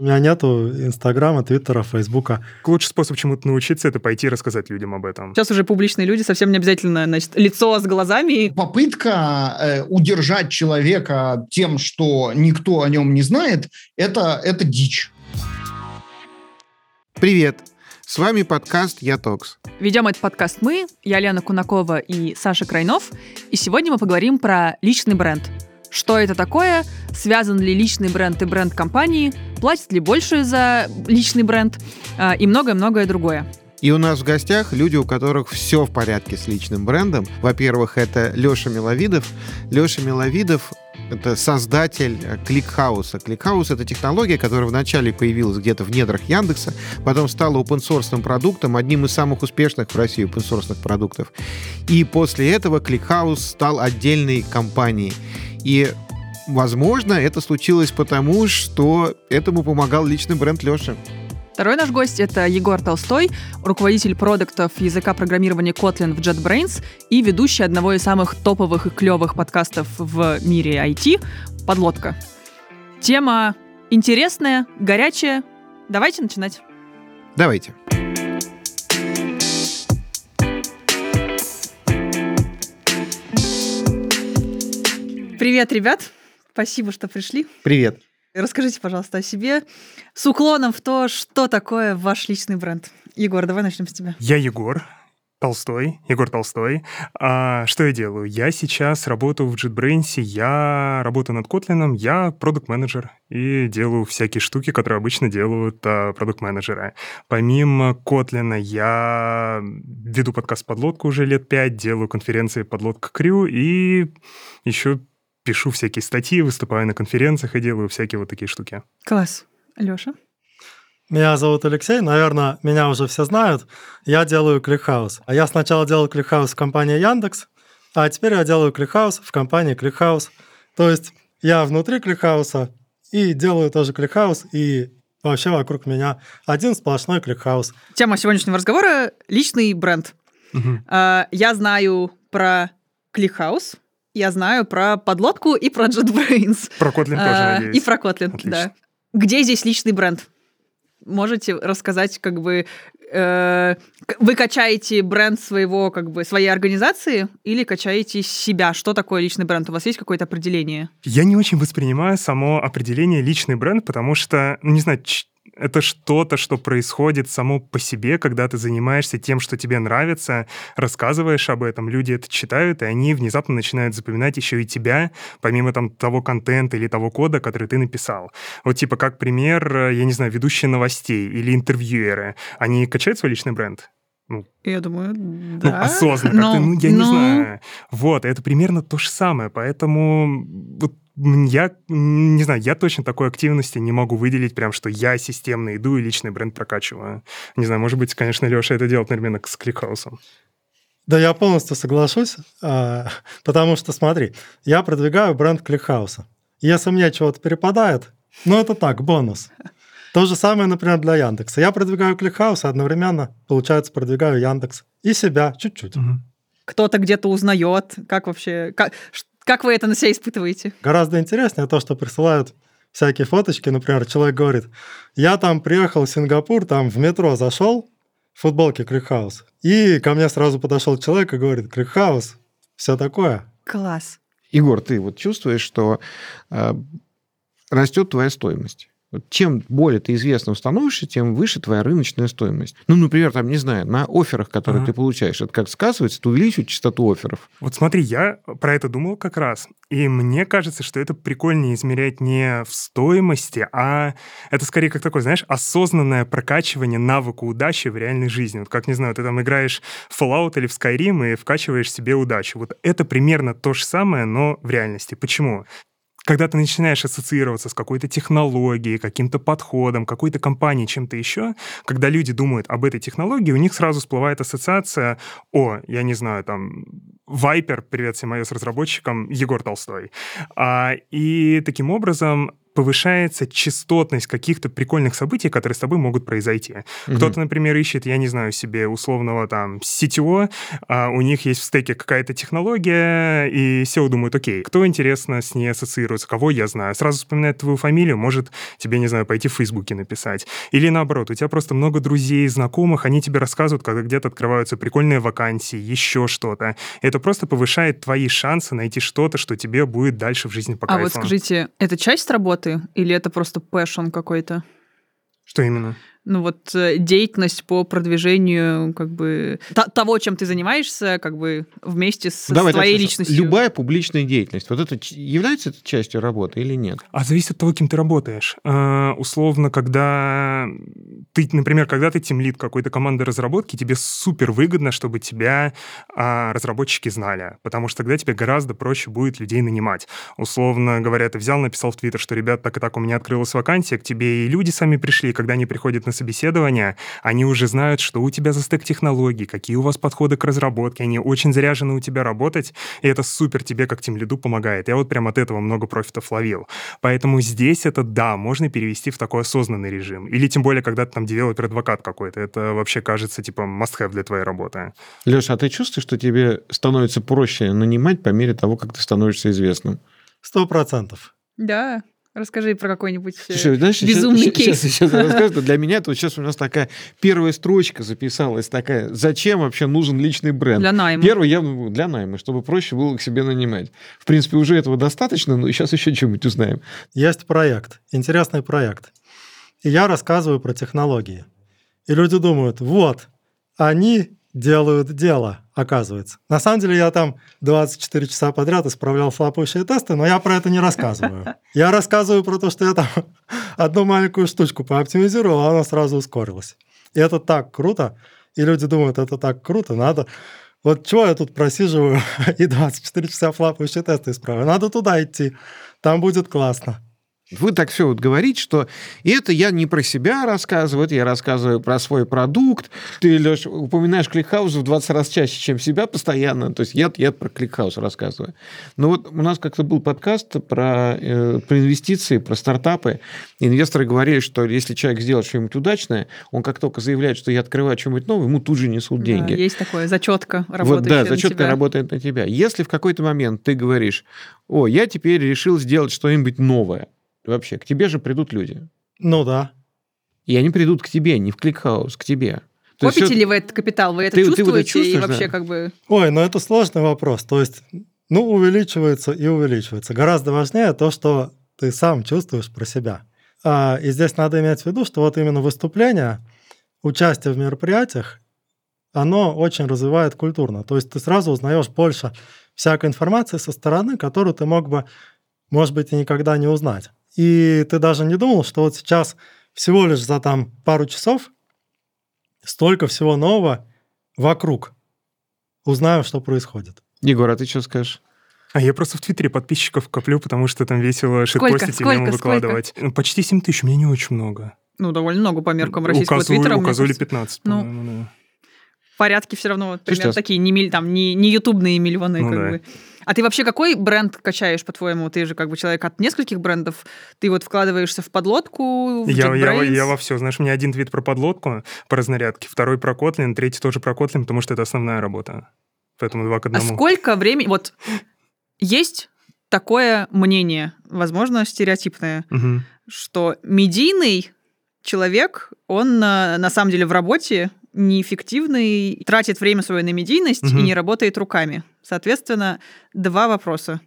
У меня нету Инстаграма, Твиттера, Фейсбука. Лучший способ чему-то научиться — это пойти и рассказать людям об этом. Сейчас уже публичные люди, совсем не обязательно, значит, лицо с глазами. Попытка э, удержать человека тем, что никто о нем не знает, это, это дичь. Привет! С вами подкаст «Я Токс». Ведем этот подкаст мы, я Лена Кунакова и Саша Крайнов, и сегодня мы поговорим про личный бренд — что это такое? Связан ли личный бренд и бренд компании? Платят ли больше за личный бренд? А, и многое-многое другое. И у нас в гостях люди, у которых все в порядке с личным брендом. Во-первых, это Леша Миловидов. Леша Миловидов это создатель ClickHouse а. ClickHouse — это технология, которая вначале появилась где-то в недрах Яндекса, потом стала open продуктом, одним из самых успешных в России open продуктов. И после этого ClickHouse стал отдельной компанией. И Возможно, это случилось потому, что этому помогал личный бренд Леши. Второй наш гость — это Егор Толстой, руководитель продуктов языка программирования Kotlin в JetBrains и ведущий одного из самых топовых и клевых подкастов в мире IT «Подлодка». Тема интересная, горячая. Давайте начинать. Давайте. Привет, ребят. Спасибо, что пришли. Привет. Расскажите, пожалуйста, о себе с уклоном в то, что такое ваш личный бренд. Егор, давай начнем с тебя. Я Егор, Толстой, Егор Толстой. А, что я делаю? Я сейчас работаю в JetBrains, я работаю над Kotlin, я продукт-менеджер и делаю всякие штуки, которые обычно делают а, продукт-менеджеры. Помимо Kotlin я веду подкаст «Подлодку» уже лет пять, делаю конференции «Подлодка Crew» и еще пишу всякие статьи, выступаю на конференциях и делаю всякие вот такие штуки. Класс. Лёша? Меня зовут Алексей, наверное, меня уже все знают. Я делаю ClickHouse. А я сначала делал ClickHouse в компании Яндекс, а теперь я делаю ClickHouse в компании ClickHouse. То есть я внутри ClickHouse а и делаю тоже ClickHouse, и вообще вокруг меня один сплошной ClickHouse. Тема сегодняшнего разговора — личный бренд. Угу. Я знаю про ClickHouse, я знаю про подлодку и про JetBrains. Про Kotlin тоже, а, надеюсь. И про Kotlin, Отлично. да. Где здесь личный бренд? Можете рассказать, как бы, э, вы качаете бренд своего, как бы, своей организации или качаете себя? Что такое личный бренд? У вас есть какое-то определение? Я не очень воспринимаю само определение личный бренд, потому что, ну, не знаю, это что-то, что происходит само по себе, когда ты занимаешься тем, что тебе нравится, рассказываешь об этом, люди это читают, и они внезапно начинают запоминать еще и тебя, помимо там того контента или того кода, который ты написал. Вот типа как пример, я не знаю, ведущие новостей или интервьюеры, они качают свой личный бренд? Ну, я думаю, ну, да. Ну, осознанно, но, как-то, ну, я но... не знаю. Вот, это примерно то же самое, поэтому вот я не знаю, я точно такой активности не могу выделить, прям что я системно иду и личный бренд прокачиваю. Не знаю, может быть, конечно, Леша это делает, наверное, с ClickHouse ом. Да, я полностью соглашусь, а, потому что, смотри, я продвигаю бренд ClickHouse а. Если мне чего-то перепадает, ну это так, бонус. То же самое, например, для Яндекса. Я продвигаю ClickHouse, а одновременно, получается, продвигаю Яндекс. И себя чуть-чуть. Угу. Кто-то где-то узнает, как вообще, как, как вы это на себя испытываете? Гораздо интереснее то, что присылают всякие фоточки. Например, человек говорит, я там приехал в Сингапур, там в метро зашел, в футболке ClickHouse. И ко мне сразу подошел человек и говорит, ClickHouse, все такое. Класс. Егор, ты вот чувствуешь, что э, растет твоя стоимость? Чем более ты известным становишься, тем выше твоя рыночная стоимость. Ну, например, там, не знаю, на офферах, которые ага. ты получаешь, это как сказывается, ты увеличиваешь частоту офферов. Вот смотри, я про это думал как раз, и мне кажется, что это прикольнее измерять не в стоимости, а это скорее как такое, знаешь, осознанное прокачивание навыка удачи в реальной жизни. Вот как, не знаю, ты там играешь в Fallout или в Skyrim и вкачиваешь себе удачу. Вот это примерно то же самое, но в реальности. Почему? Когда ты начинаешь ассоциироваться с какой-то технологией, каким-то подходом, какой-то компанией, чем-то еще, когда люди думают об этой технологии, у них сразу всплывает ассоциация, о, я не знаю, там, Viper, привет всем с разработчиком, Егор Толстой. А, и таким образом повышается частотность каких-то прикольных событий, которые с тобой могут произойти. Угу. Кто-то, например, ищет, я не знаю, себе условного там CTO, а у них есть в стеке какая-то технология, и SEO думают, окей, кто, интересно, с ней ассоциируется, кого я знаю, сразу вспоминает твою фамилию, может тебе, не знаю, пойти в Фейсбуке написать. Или наоборот, у тебя просто много друзей, знакомых, они тебе рассказывают, когда где-то открываются прикольные вакансии, еще что-то. Это просто повышает твои шансы найти что-то, что тебе будет дальше в жизни по А вот скажите, это часть работы или это просто passion какой-то? Что именно? Ну вот э, деятельность по продвижению как бы того, чем ты занимаешься, как бы вместе с Давай, твоей так, личностью. Любая публичная деятельность, вот это является это частью работы или нет? А зависит от того, кем ты работаешь. Э, условно, когда ты, например, когда ты тимлид какой-то команды разработки, тебе супер выгодно, чтобы тебя э, разработчики знали, потому что тогда тебе гораздо проще будет людей нанимать. Условно говоря, ты взял, написал в Твиттер, что, ребят, так и так у меня открылась вакансия, к тебе и люди сами пришли, когда они приходят на собеседование, они уже знают, что у тебя за стек технологий, какие у вас подходы к разработке, они очень заряжены у тебя работать, и это супер тебе как тимлиду помогает. Я вот прям от этого много профитов ловил. Поэтому здесь это, да, можно перевести в такой осознанный режим. Или тем более, когда ты там developer advocate какой-то. Это вообще кажется типа must-have для твоей работы. Леша, а ты чувствуешь, что тебе становится проще нанимать по мере того, как ты становишься известным? Сто процентов. Да, Расскажи про какой-нибудь э, Слушай, знаешь, безумный сейчас, кейс. Сейчас, сейчас расскажу. Для меня это вот сейчас у нас такая первая строчка записалась, такая, зачем вообще нужен личный бренд? Для найма. Первый я для найма, чтобы проще было к себе нанимать. В принципе, уже этого достаточно, но сейчас еще что-нибудь узнаем. Есть проект, интересный проект. И я рассказываю про технологии. И люди думают, вот, они делают дело, оказывается. На самом деле я там 24 часа подряд исправлял флапающие тесты, но я про это не рассказываю. Я рассказываю про то, что я там одну маленькую штучку пооптимизировал, а она сразу ускорилась. И это так круто. И люди думают, это так круто, надо... Вот чего я тут просиживаю и 24 часа флапающие тесты исправляю? Надо туда идти, там будет классно. Вы так все вот говорите, что это я не про себя рассказываю, это я рассказываю про свой продукт. Ты, Леш, упоминаешь ClickHouse в 20 раз чаще, чем себя постоянно. То есть я, я про ClickHouse рассказываю. Но вот у нас как-то был подкаст про, э, про инвестиции, про стартапы. Инвесторы говорили, что если человек сделает что-нибудь удачное, он как только заявляет, что я открываю что-нибудь новое, ему тут же несут деньги. Да, есть такое, зачетка работающая вот, да, зачетка работает на тебя. Если в какой-то момент ты говоришь, о, я теперь решил сделать что-нибудь новое, вообще? К тебе же придут люди. Ну да. И они придут к тебе, не в ClickHouse, к тебе. То Копите есть, ли вы этот капитал? Вы это ты, чувствуете? Ты вот это и вообще да? как бы... Ой, ну это сложный вопрос. То есть, ну, увеличивается и увеличивается. Гораздо важнее то, что ты сам чувствуешь про себя. А, и здесь надо иметь в виду, что вот именно выступление, участие в мероприятиях, оно очень развивает культурно. То есть ты сразу узнаешь больше всякой информации со стороны, которую ты мог бы, может быть, и никогда не узнать. И ты даже не думал, что вот сейчас всего лишь за там пару часов столько всего нового вокруг. Узнаю, что происходит. Егор, а ты что скажешь? А я просто в Твиттере подписчиков коплю, потому что там весело шитпостить и мемы выкладывать. Сколько? Ну, почти 7 тысяч, мне не очень много. Ну, довольно много по меркам российского у Твиттера. У Козули 15, ну, да. Порядки все равно вот, примерно такие, не, там, не, не ютубные миллионы. Ну, как да. бы. А ты вообще какой бренд качаешь, по-твоему? Ты же как бы человек от нескольких брендов. Ты вот вкладываешься в подлодку, в я, я, я во все. Знаешь, у меня один твит про подлодку, по разнарядке, второй про Kotlin, третий тоже про Kotlin, потому что это основная работа. Поэтому два к одному. А сколько времени... Вот есть такое мнение, возможно, стереотипное, угу. что медийный человек, он на, на самом деле в работе неэффективный, тратит время свое на медийность угу. и не работает руками. Соответственно, два вопроса.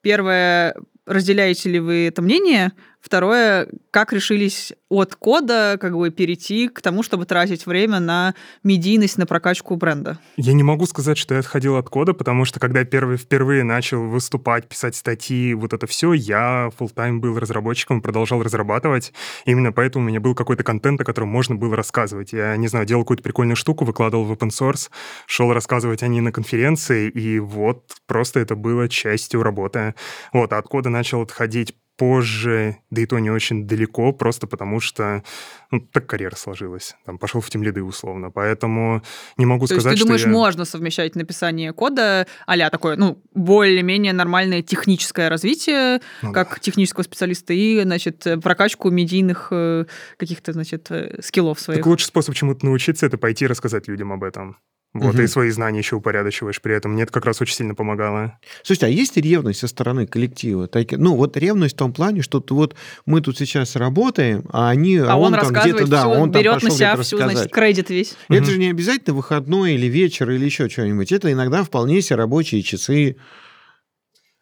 Первое, разделяете ли вы это мнение? Второе, как решились от кода как бы перейти к тому, чтобы тратить время на медийность, на прокачку бренда? Я не могу сказать, что я отходил от кода, потому что когда я первый, впервые начал выступать, писать статьи, вот это все, я full time был разработчиком, продолжал разрабатывать. Именно поэтому у меня был какой-то контент, о котором можно было рассказывать. Я, не знаю, делал какую-то прикольную штуку, выкладывал в open source, шел рассказывать о ней на конференции, и вот просто это было частью работы. Вот, а от кода начал отходить позже, да и то не очень далеко, просто потому что ну, так карьера сложилась. Там пошел в тем лиды условно. Поэтому не могу То сказать, есть ты думаешь, что я... можно совмещать написание кода а такое, ну, более-менее нормальное техническое развитие, Ну как технического специалиста, и, значит, прокачку медийных э, каких-то, значит, э, скиллов своих. Так лучший способ чему-то научиться — это пойти и рассказать людям об этом. Вот, Мгм. и свои знания еще упорядочиваешь при этом. Мне это как раз очень сильно помогало. Слушайте, а есть ревность со стороны коллектива? Таки- Ну, вот ревность в том плане, что вот мы тут сейчас работаем, а они, а он, там рассказывает где-то, да, он там берет пошел на себя всю, рассказать. значит, кредит весь. Это же не обязательно выходной или вечер или еще что-нибудь. Это иногда вполне себе рабочие часы,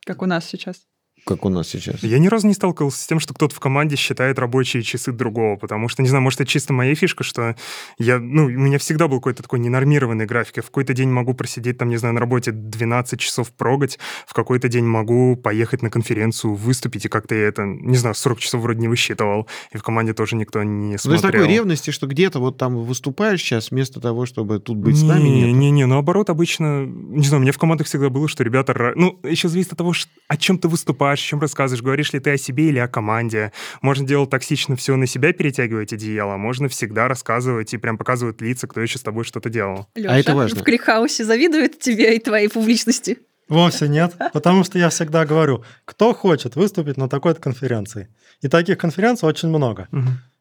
Как у нас сейчас. Как у нас сейчас. Я ни разу не сталкивался с тем, что кто-то в команде считает рабочие часы другого, потому что, не знаю, может, это чисто моя фишка, что я, ну, у меня всегда был какой-то такой ненормированный график. Я в какой-то день могу просидеть там, не знаю, на работе 12 часов прогать, в какой-то день могу поехать на конференцию, выступить, и как-то я это, не знаю, 40 часов вроде не высчитывал, и в команде тоже никто не Ну, из смотрел. такой ревности, что где-то вот там выступаешь сейчас, вместо того, чтобы тут быть с нами, не, нет. Не, не, наоборот, обычно, не знаю, у меня в командах всегда было, что ребята, ну, еще зависит от того, о чем ты выступаешь, о чем рассказываешь, говоришь ли ты о себе или о команде. Можно делать токсично все на себя перетягивать одеяло, а можно всегда рассказывать и прям показывать лица, кто еще с тобой что-то делал. Лёша, А это важно. в Кликхаусе завидует тебе и твоей публичности. Вовсе нет, потому что я всегда говорю, кто хочет выступить на такой-то конференции. И таких конференций очень много.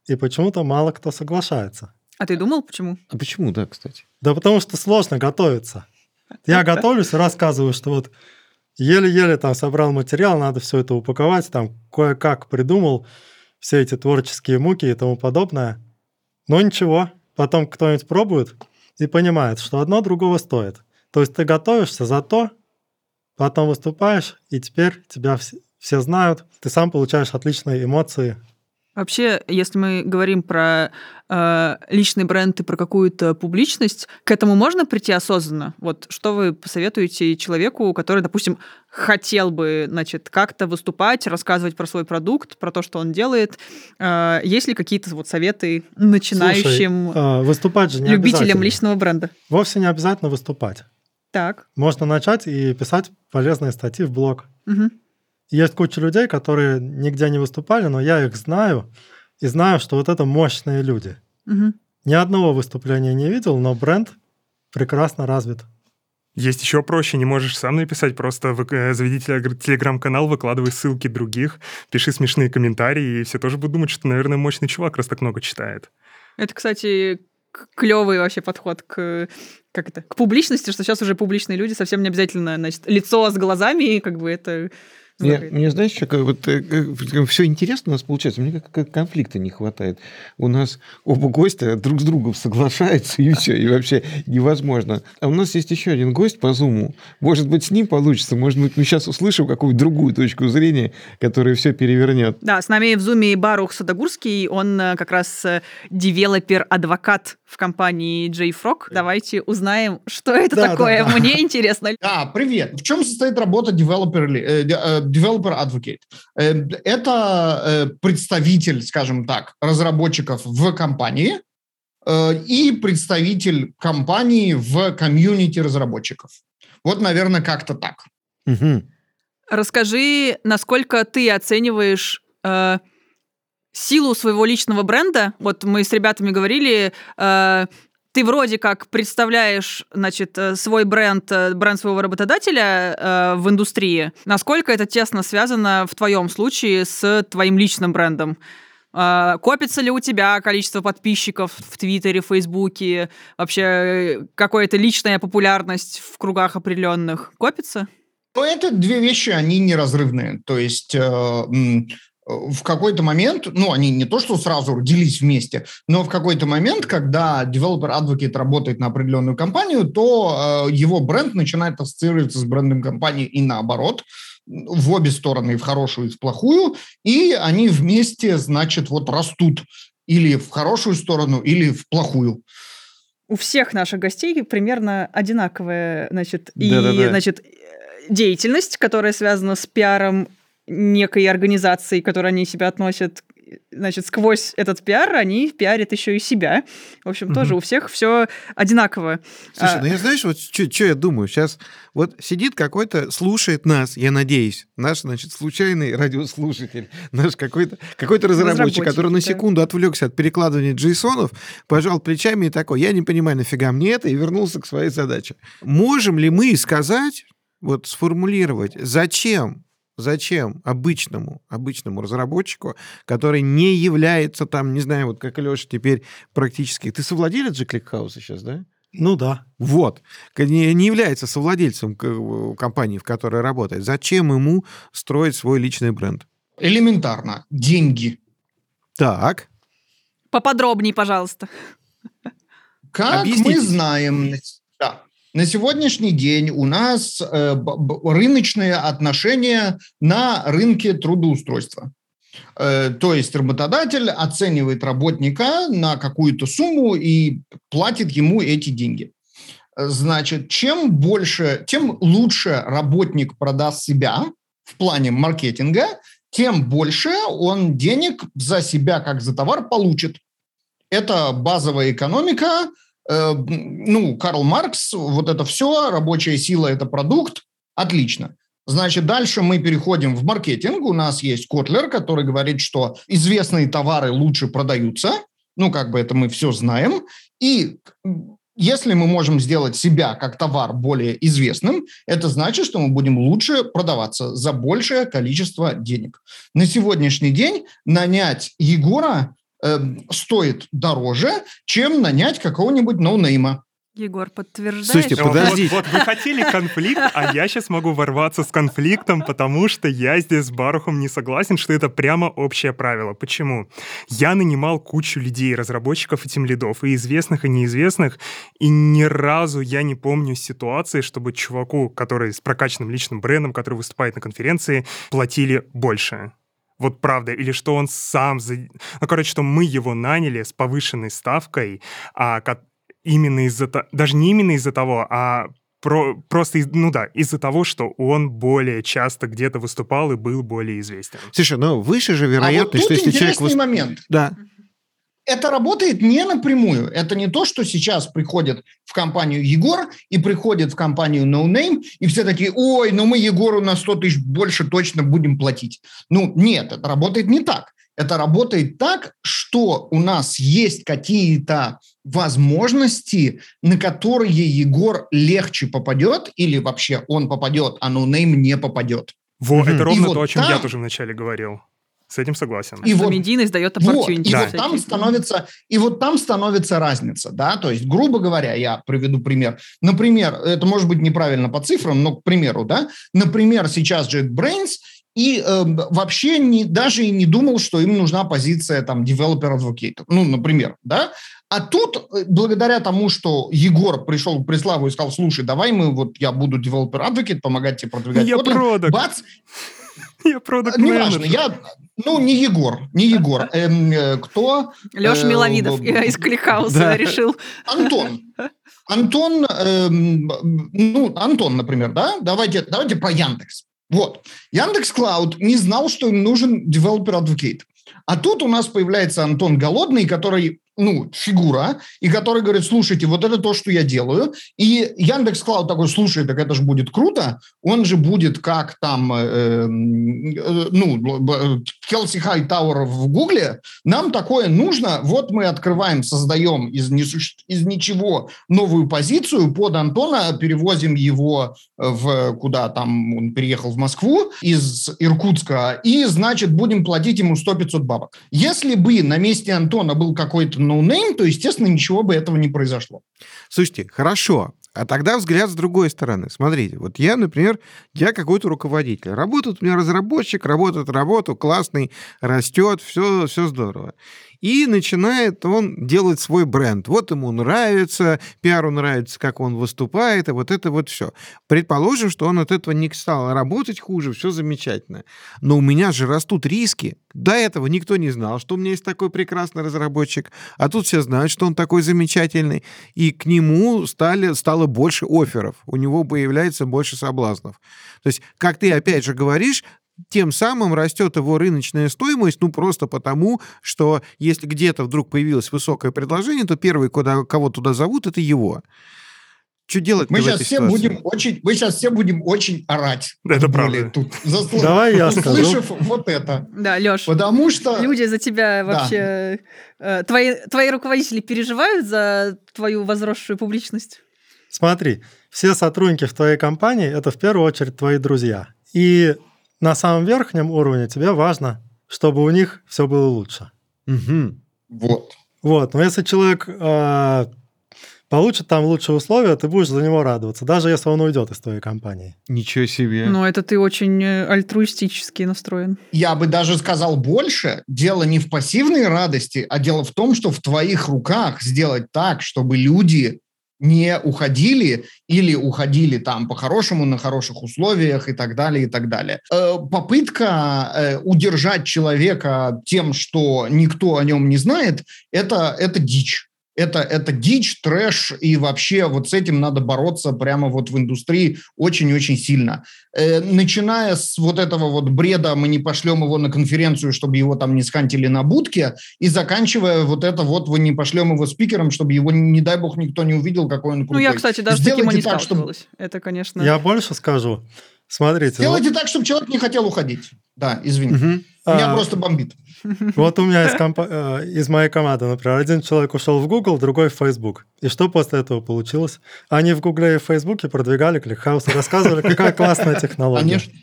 И почему-то мало кто соглашается. А ты думал, почему? А почему, да, кстати? Да потому что сложно готовиться. Я готовлюсь и рассказываю, что вот еле-еле там собрал материал, надо все это упаковать, там кое-как придумал все эти творческие муки и тому подобное. Но ничего, потом кто-нибудь пробует и понимает, что одно другого стоит. То есть ты готовишься, зато потом выступаешь, и теперь тебя вс- все знают, ты сам получаешь отличные эмоции. Вообще, если мы говорим про э, личный бренд и про какую-то публичность, к этому можно прийти осознанно? Вот что вы посоветуете человеку, который, допустим, хотел бы, значит, как-то выступать, рассказывать про свой продукт, про то, что он делает? Э, есть ли какие-то вот советы начинающим Слушай, выступать же не любителям личного бренда? Вовсе не обязательно выступать. Так. Можно начать и писать полезные статьи в блог. Мгм. Есть куча людей, которые нигде не выступали, но я их знаю и знаю, что вот это мощные люди. Мгм. Ни одного выступления не видел, но бренд прекрасно развит. Есть еще проще, не можешь сам написать, просто э, заведи телег- телеграм-канал, выкладывай ссылки других, пиши смешные комментарии, и все тоже будут думать, что, наверное, мощный чувак, раз так много читает. Это, кстати, клевый вообще подход к как это к публичности, что сейчас уже публичные люди совсем не обязательно, значит, лицо с глазами, и как бы это Мне, здорово. мне знаешь, что, как, вот, все интересно у нас получается, мне как, как конфликта не хватает. У нас оба гостя друг с другом соглашаются, и все, и вообще невозможно. А у нас есть еще один гость по Зуму. Может быть, с ним получится, может быть, мы сейчас услышим какую-то другую точку зрения, которая все перевернет. Да, с нами в зуме Барух Садогурский, он э, как раз э, developer advocate в компании JFrog. Давайте узнаем, что это Да, такое. да, да. Мне интересно. Да, привет. В чем состоит работа developer, ли- э, де- э, developer advocate? Э, Это э, представитель, скажем так, разработчиков в компании э, и представитель компании в комьюнити разработчиков. Вот, наверное, как-то так. Мгм. Расскажи, насколько ты оцениваешь э, силу своего личного бренда. Вот мы с ребятами говорили, э, ты вроде как представляешь, значит, э, свой бренд, э, бренд своего работодателя э, в индустрии. Насколько это тесно связано в твоем случае с твоим личным брендом? Э, Копится ли у тебя количество подписчиков в Твиттере, Фейсбуке? Вообще э, какая-то личная популярность в кругах определенных? Копится? Но это две вещи, они неразрывные. То есть э, в какой-то момент, ну, они не то, что сразу родились вместе, но в какой-то момент, когда developer advocate работает на определенную компанию, то э, его бренд начинает ассоциироваться с брендом компании и наоборот, в обе стороны, и в хорошую, и в плохую, и они вместе, значит, вот растут или в хорошую сторону, или в плохую. у всех наших гостей примерно одинаковая, значит, и, Да-да-да. значит, э, деятельность, которая связана с пиаром некой организации, к которой они себя относят, значит, сквозь этот пиар они пиарят еще и себя. В общем, тоже у всех все одинаково. Слушай, А, ну я знаешь, вот что я думаю? Сейчас вот сидит какой-то, слушает нас, я надеюсь, наш, значит, случайный радиослушатель, наш какой-то какой разработчик, Разработчик, который на да. секунду отвлекся от перекладывания джейсонов, пожал плечами и такой, я не понимаю, нафига мне это, и вернулся к своей задаче. Можем ли мы сказать, вот сформулировать, зачем Зачем обычному, обычному разработчику, который не является там, не знаю, вот как Леша теперь практически... Ты совладелец же Кликхауса сейчас, да? Ну да. Вот. Не, не является совладельцем компании, в которой работает. Зачем ему строить свой личный бренд? Элементарно. Деньги. Так. Поподробнее, пожалуйста. Как Объясните. мы знаем, на сегодняшний день у нас э, рыночные отношения на рынке трудоустройства. Э, то есть работодатель оценивает работника на какую-то сумму и платит ему эти деньги. Значит, чем больше, тем лучше работник продаст себя в плане маркетинга, тем больше он денег за себя как за товар получит. Это базовая экономика. Э, Ну, Карл Маркс, вот это все, рабочая сила – это продукт. Отлично. Значит, дальше мы переходим в маркетинг. У нас есть Котлер, который говорит, что известные товары лучше продаются. Ну, как бы это мы все знаем. И если мы можем сделать себя как товар более известным, это значит, что мы будем лучше продаваться за большее количество денег. На сегодняшний день нанять Егора эм, стоит дороже, чем нанять какого-нибудь ноунейма. Егор, подтверждаешь? Слушайте, подождите. Вот, вот вы хотели конфликт, а я сейчас могу ворваться с конфликтом, потому что я здесь с Барухом не согласен, что это прямо общее правило. Почему? Я нанимал кучу людей, разработчиков и тимлидов, и известных, и неизвестных, и ни разу я не помню ситуации, чтобы чуваку, который с прокачанным личным брендом, который выступает на конференции, платили больше. Вот правда. Или что он сам... за- Ну, короче, что мы его наняли с повышенной ставкой, а именно из-за... то- Даже не именно из-за того, а про- просто, из- ну да, из-за того, что он более часто где-то выступал и был более известен. Слушай, ну выше же а вот вероятность, тут что если человек... момент. Да. Это работает не напрямую. Это не то, что сейчас приходит в компанию Егор и приходит в компанию No Name, и все такие, ой, ну мы Егору на 100 тысяч больше точно будем платить. Ну, нет, это работает не так. Это работает так, что у нас есть какие-то возможности, на которые Егор легче попадет, или вообще он попадет, а No Name не попадет. Во, Мгм. это И ровно вот то, о чем я там- тоже вначале говорил. С этим согласен. И Что вот- медийность дает Вот, и вот всякие. там становится, и вот там становится разница, да, то есть, грубо говоря, я приведу пример. Например, это может быть неправильно по цифрам, но к примеру, да, например, сейчас JetBrains и э, вообще не, даже и не думал, что им нужна позиция там developer advocate, ну, например, да, а тут, э, благодаря тому, что Егор пришел к Преславу и сказал, слушай, давай мы, вот я буду developer advocate, помогать тебе продвигать Я Kotlin», продакт. бац, Я продакт неважно, я, ну, не Егор, не Егор, эм, э, кто? Леша э, Миловидов из Кликхауса решил. Антон. Антон, эм, ну, Антон, например, да? Давайте, давайте про Яндекс. Вот. Яндекс Cloud не знал, что им нужен developer advocate. А тут у нас появляется Антон Голодный, который, ну, фигура, и который говорит, слушайте, вот это то, что я делаю. И Яндекс Cloud такой, слушай, так это же будет круто. Он же будет как там, э, э, ну, Kelsey Hightower в Гугле. Нам такое нужно. Вот мы открываем, создаем из, несуще- из ничего новую позицию под Антона, перевозим его в куда там он переехал в Москву из Иркутска, и, значит, будем платить ему 100-500 бабок. Если бы на месте Антона был какой-то ноунейм, то, естественно, ничего бы этого не произошло. Слушайте, хорошо. А тогда взгляд с другой стороны. Смотрите, вот я, например, я какой-то руководитель. Работает у меня разработчик, работает работу, классный, растет, все, все здорово. И начинает он делать свой бренд. Вот ему нравится, пиару нравится, как он выступает, и вот это вот все. Предположим, что он от этого не стал работать хуже, все замечательно. Но у меня же растут риски. До этого никто не знал, что у меня есть такой прекрасный разработчик, а тут все знают, что он такой замечательный, и к нему стали, стало больше офферов, у него появляется больше соблазнов. То есть, как ты опять же говоришь, тем самым растет его рыночная стоимость, ну, просто потому, что если где-то вдруг появилось высокое предложение, то первый, куда, кого туда зовут, это его. Что делать Мы в сейчас этой все ситуации? будем очень, мы сейчас все будем очень орать. Это правда. Тут, заслу- Давай я скажу. услышав вот это. Да, Леш, Потому что... люди за тебя вообще... э, Твои, твои руководители переживают за твою возросшую публичность? Смотри, все сотрудники в твоей компании – это в первую очередь твои друзья. И на самом верхнем уровне тебе важно, чтобы у них все было лучше. Мгм. Вот. Вот, но если человек э, получит там лучшие условия, ты будешь за него радоваться, даже если он уйдет из твоей компании. Ничего себе. Ну, это ты очень э, альтруистически настроен. Я бы даже сказал больше. Дело не в пассивной радости, а дело в том, что в твоих руках сделать так, чтобы люди не уходили или уходили там по-хорошему на хороших условиях и так далее, и так далее. Э, попытка э, удержать человека тем, что никто о нем не знает, это, это дичь. Это, это дичь, трэш, и вообще вот с этим надо бороться прямо вот в индустрии очень-очень сильно. Э, начиная с вот этого вот бреда, мы не пошлем его на конференцию, чтобы его там не схантили на будке, и заканчивая вот это вот, вы не пошлем его спикером, чтобы его, не дай бог, никто не увидел, какой он Ну, крутой. я, кстати, даже с таким и Сделайте не так, чтобы-. Это, конечно... Я больше скажу. Смотрите, вот, Сделайте так, чтобы человек не хотел уходить. Да, извини. Мгм. Меня а, просто бомбит. вот у меня из, компа- э, из моей команды, например, один человек ушел в Google, другой в Facebook. И что после этого получилось? Они в Гугле и в Фейсбуке продвигали ClickHouse и рассказывали, какая классная технология. Конечно.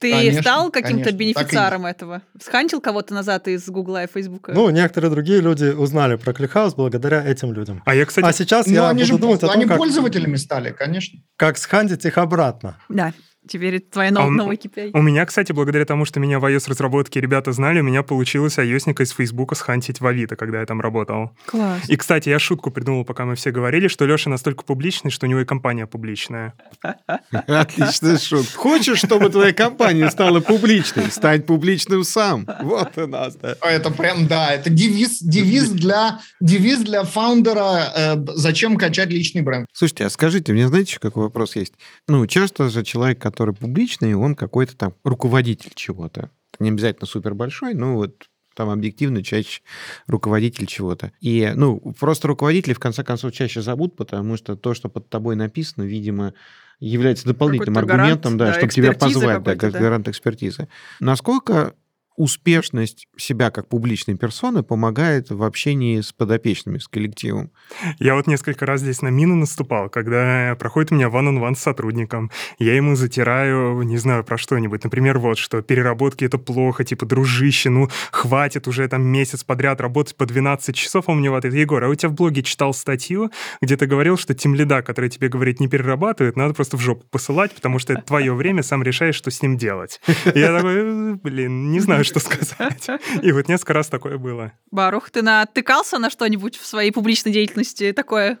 Ты Конечно, стал каким-то конечно, так и бенефициаром этого? Схантил кого-то назад из Гугла и Фейсбука? Ну, некоторые другие люди узнали про ClickHouse благодаря этим людям. А я, кстати, А сейчас Но я они буду же думать о они том, как, пользователями стали, конечно. как схантить их обратно. Да, теперь это твоя нов- А новый KPI. У меня, кстати, благодаря тому, что меня в iOS-разработке ребята знали, у меня получилось iOS из Фейсбука схантить в Авито, когда я там работал. Класс. И, кстати, я шутку придумал, пока мы все говорили, что Леша настолько публичный, что у него и компания публичная. Отличный шут. Хочешь, чтобы твоя компания стала публичной? Стань публичным сам. Вот и нас, да. Это прям, да, это девиз, девиз для, девиз для фаундера э, «Зачем качать личный бренд?» Слушайте, а скажите, мне знаете, какой вопрос есть? Ну, часто же человек, который публичный, он какой-то там руководитель чего-то. Не обязательно супер большой, но вот там объективно чаще руководитель чего-то. И, ну, просто руководители, в конце концов, чаще зовут, потому что то, что под тобой написано, видимо, является дополнительным Какой-то гарант, аргументом, да, да, чтобы тебя позвать, да, как да. гарант экспертизы. Насколько успешность себя как публичной персоны помогает в общении с подопечными, с коллективом? Я вот несколько раз здесь на мины наступал, когда проходит у меня one-on-one с сотрудником. Я ему затираю, не знаю, про что-нибудь. Например, вот что, переработки — это плохо, типа, дружище, ну, хватит уже там месяц подряд работать по 12 часов. А он мне в ответ, Егор, а у тебя в блоге читал статью, где ты говорил, что тем лида, который тебе говорит, не перерабатывает, надо просто в жопу посылать, потому что это твое время, сам решаешь, что с ним делать. Я такой, «Э, блин, не знаю, что сказать. И вот несколько раз такое было. Барух, ты натыкался на что-нибудь в своей публичной деятельности такое?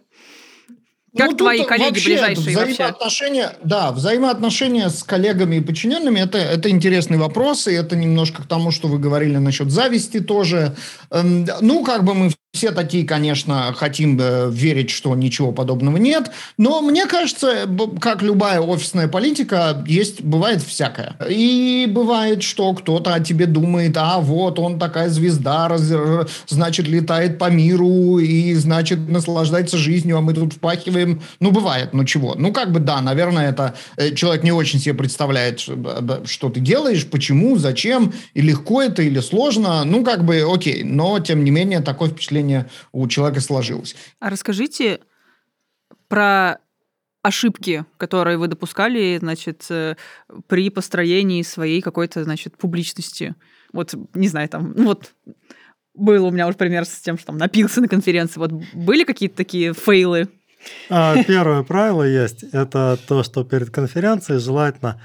Как Ну, тут твои коллеги вообще ближайшие вообще? взаимоотношения, Да, взаимоотношения с коллегами и подчиненными это, это интересный вопрос, и это немножко к тому, что вы говорили насчет зависти тоже. Эм, Ну, как бы мы все такие, конечно, хотим э, верить, что ничего подобного нет, но мне кажется, как любая офисная политика, есть, бывает всякое. И бывает, что кто-то о тебе думает, а вот он такая звезда, раз- р- значит, летает по миру и, значит, наслаждается жизнью, а мы тут впахиваем. Ну, бывает, ну чего? Ну, как бы да, наверное, это э, человек не очень себе представляет, что ты делаешь, почему, зачем, и легко это или сложно. Ну, как бы окей, но, тем не менее, такое впечатление у человека сложилось. А расскажите про ошибки, которые вы допускали, значит, э, при построении своей какой-то, значит, публичности. Вот, не знаю, там, ну вот был у меня уже пример с тем, что там напился на конференции. Вот были какие-то такие фейлы? А, Первое правило есть, это то, что перед конференцией желательно,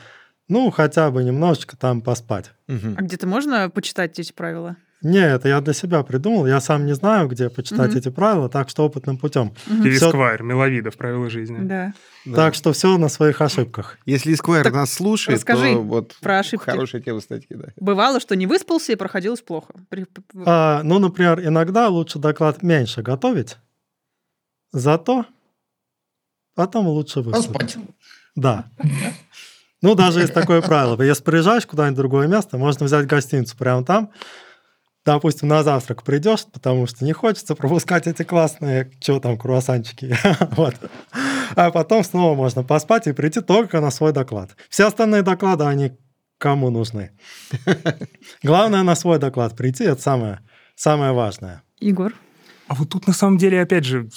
ну, хотя бы немножечко там поспать. А где-то можно почитать эти правила? Не, это я для себя придумал, я сам не знаю, где почитать Мгм. эти правила, так что опытным путем. Пересквайр, Миловидов, правила жизни. Да. Да. Так что все на своих ошибках. Если Так нас слушает, расскажи то вот про ошибки. хорошая тема статьи, да. Бывало, что не выспался и проходилось плохо. При- А, ну, например, иногда лучше доклад меньше готовить, зато потом лучше выспаться. Да. Ну, даже есть такое правило. Если приезжаешь куда-нибудь в другое место, можно взять гостиницу прямо там, допустим, на завтрак придешь, потому что не хочется пропускать эти классные, что там, круассанчики. вот. А потом снова можно поспать и прийти только на свой доклад. Все остальные доклады, они кому нужны. Главное на свой доклад прийти, это самое, самое важное. Егор? А вот тут на самом деле, опять же,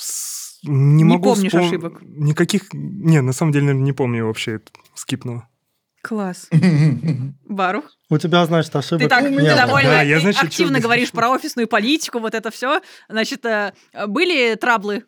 не, Не могу помнишь вспом- ошибок? Никаких... Не, на самом деле, наверное, не помню вообще. Скипнула. Класс. Барух? У тебя, значит, ошибок Ты так нет. ты довольно Да, я, значит, активно говоришь про офисную политику, вот это все. Значит, э, были траблы?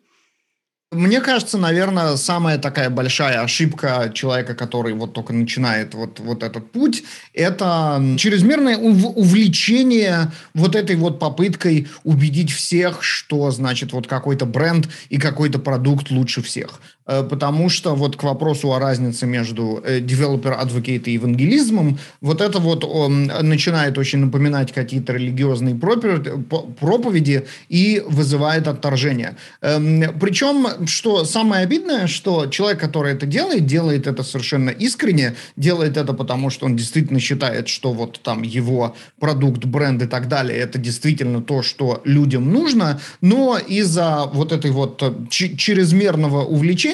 Мне кажется, наверное, самая такая большая ошибка человека, который вот только начинает вот, вот этот путь, это чрезмерное ув- увлечение вот этой вот попыткой убедить всех, что, значит, вот какой-то бренд и какой-то продукт лучше всех. Э, Потому что вот к вопросу о разнице между э, developer advocate и евангелизмом, вот это вот он начинает очень напоминать какие-то религиозные проповеди и вызывает отторжение. Эм, Причем, что самое обидное, что человек, который это делает, делает это совершенно искренне, делает это потому, что он действительно считает, что вот там его продукт, бренд и так далее, это действительно то, что людям нужно, но из-за вот этой вот э, чрезмерного увлечения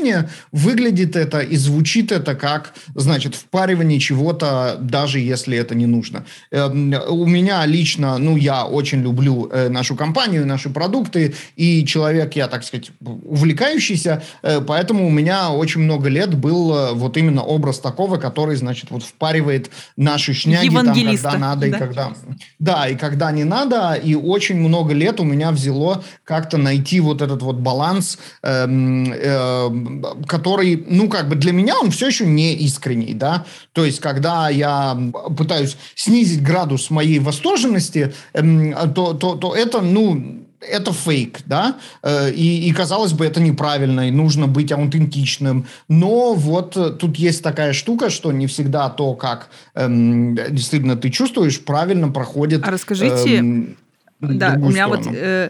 выглядит это и звучит это как, значит, впаривание чего-то, даже если это не нужно. Эм, У меня лично, ну, я очень люблю э, нашу компанию, наши продукты, и человек, я, так сказать, увлекающийся, э, поэтому у меня очень много лет был э, вот именно образ такого, который, значит, вот впаривает наши шняги там, когда надо и да? когда... Да, и когда не надо, и очень много лет у меня взяло как-то найти вот этот вот баланс, эм, эм, который, ну, как бы для меня он все еще не искренний, да, то есть, когда я пытаюсь снизить градус моей восторженности, эм, то, то, то это, ну, это фейк, да, Э, и, и казалось бы, это неправильно, и нужно быть аутентичным, но вот э, тут есть такая штука, что не всегда то, как эм, действительно ты чувствуешь, правильно проходит. А расскажите, эм, Да, у меня вот... сторону. э,